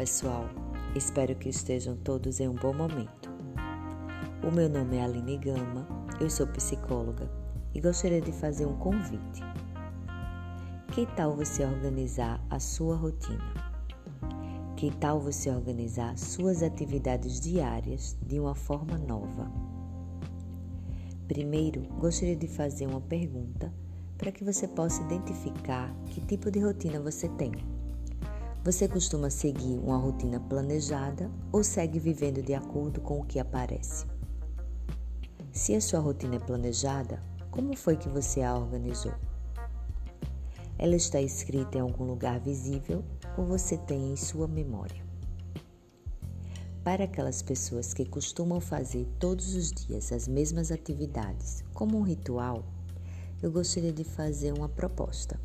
pessoal, espero que estejam todos em um bom momento. O meu nome é Aline Gama, eu sou psicóloga e gostaria de fazer um convite. Que tal você organizar a sua rotina? Que tal você organizar suas atividades diárias de uma forma nova? Primeiro, gostaria de fazer uma pergunta para que você possa identificar que tipo de rotina você tem. Você costuma seguir uma rotina planejada ou segue vivendo de acordo com o que aparece? Se a sua rotina é planejada, como foi que você a organizou? Ela está escrita em algum lugar visível ou você tem em sua memória? Para aquelas pessoas que costumam fazer todos os dias as mesmas atividades como um ritual, eu gostaria de fazer uma proposta.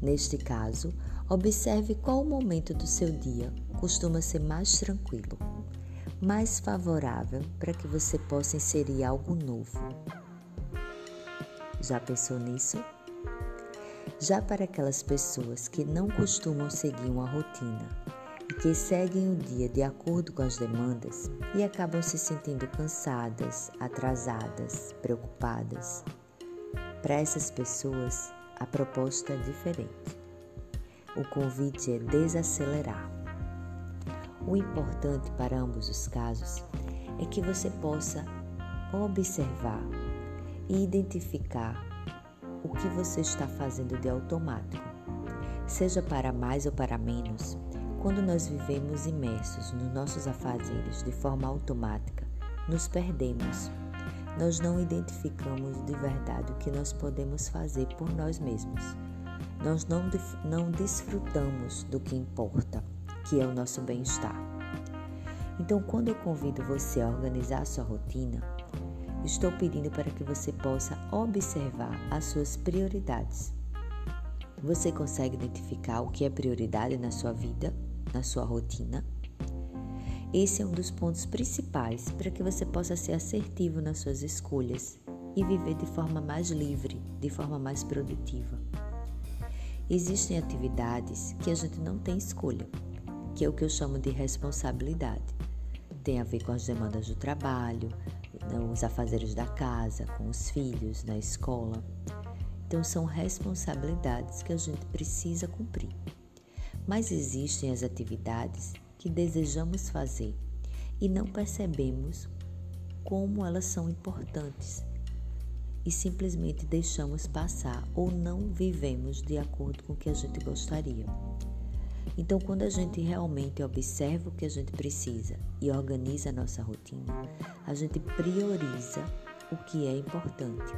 Neste caso, observe qual momento do seu dia costuma ser mais tranquilo, mais favorável para que você possa inserir algo novo. Já pensou nisso? Já para aquelas pessoas que não costumam seguir uma rotina e que seguem o dia de acordo com as demandas e acabam se sentindo cansadas, atrasadas, preocupadas, para essas pessoas, a proposta é diferente. O convite é desacelerar. O importante para ambos os casos é que você possa observar e identificar o que você está fazendo de automático, seja para mais ou para menos. Quando nós vivemos imersos nos nossos afazeres de forma automática, nos perdemos nós não identificamos de verdade o que nós podemos fazer por nós mesmos. Nós não, não desfrutamos do que importa, que é o nosso bem-estar. Então, quando eu convido você a organizar a sua rotina, estou pedindo para que você possa observar as suas prioridades. Você consegue identificar o que é prioridade na sua vida, na sua rotina? Esse é um dos pontos principais para que você possa ser assertivo nas suas escolhas e viver de forma mais livre, de forma mais produtiva. Existem atividades que a gente não tem escolha, que é o que eu chamo de responsabilidade. Tem a ver com as demandas do trabalho, né, os afazeres da casa, com os filhos, na escola. Então, são responsabilidades que a gente precisa cumprir. Mas existem as atividades que desejamos fazer e não percebemos como elas são importantes e simplesmente deixamos passar ou não vivemos de acordo com o que a gente gostaria. Então, quando a gente realmente observa o que a gente precisa e organiza a nossa rotina, a gente prioriza o que é importante.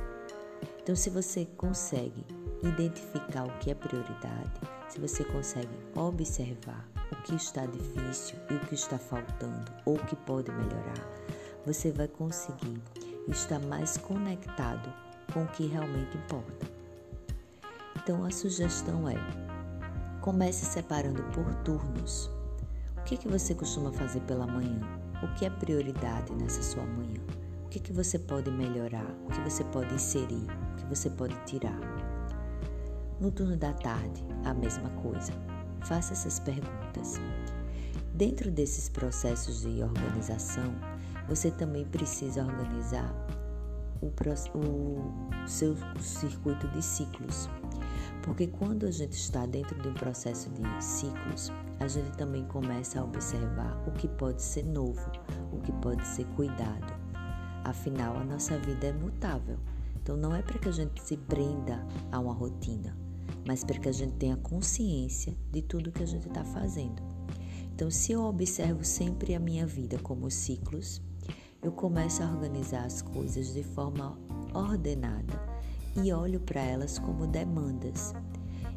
Então, se você consegue identificar o que é prioridade, se você consegue observar o que está difícil e o que está faltando ou o que pode melhorar, você vai conseguir estar mais conectado com o que realmente importa. Então a sugestão é: comece separando por turnos. O que, que você costuma fazer pela manhã? O que é prioridade nessa sua manhã? O que, que você pode melhorar? O que você pode inserir? O que você pode tirar? No turno da tarde, a mesma coisa. Faça essas perguntas. Dentro desses processos de organização, você também precisa organizar o, o seu circuito de ciclos. Porque quando a gente está dentro de um processo de ciclos, a gente também começa a observar o que pode ser novo, o que pode ser cuidado. Afinal, a nossa vida é mutável. Então, não é para que a gente se prenda a uma rotina mas para que a gente tenha consciência de tudo que a gente está fazendo. Então, se eu observo sempre a minha vida como ciclos, eu começo a organizar as coisas de forma ordenada e olho para elas como demandas.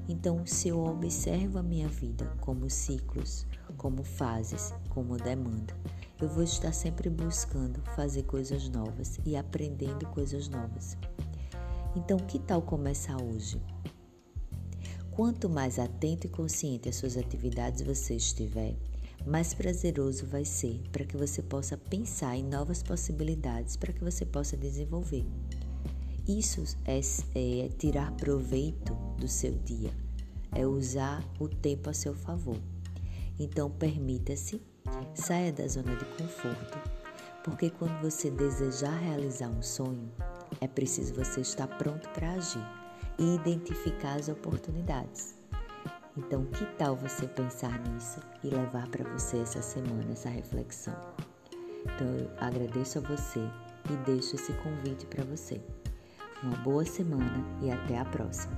Então, se eu observo a minha vida como ciclos, como fases, como demanda, eu vou estar sempre buscando fazer coisas novas e aprendendo coisas novas. Então, que tal começar hoje? Quanto mais atento e consciente às suas atividades você estiver, mais prazeroso vai ser para que você possa pensar em novas possibilidades para que você possa desenvolver. Isso é, é tirar proveito do seu dia, é usar o tempo a seu favor. Então permita-se, saia da zona de conforto, porque quando você desejar realizar um sonho, é preciso você estar pronto para agir e identificar as oportunidades. Então, que tal você pensar nisso e levar para você essa semana essa reflexão? Então, eu agradeço a você e deixo esse convite para você. Uma boa semana e até a próxima.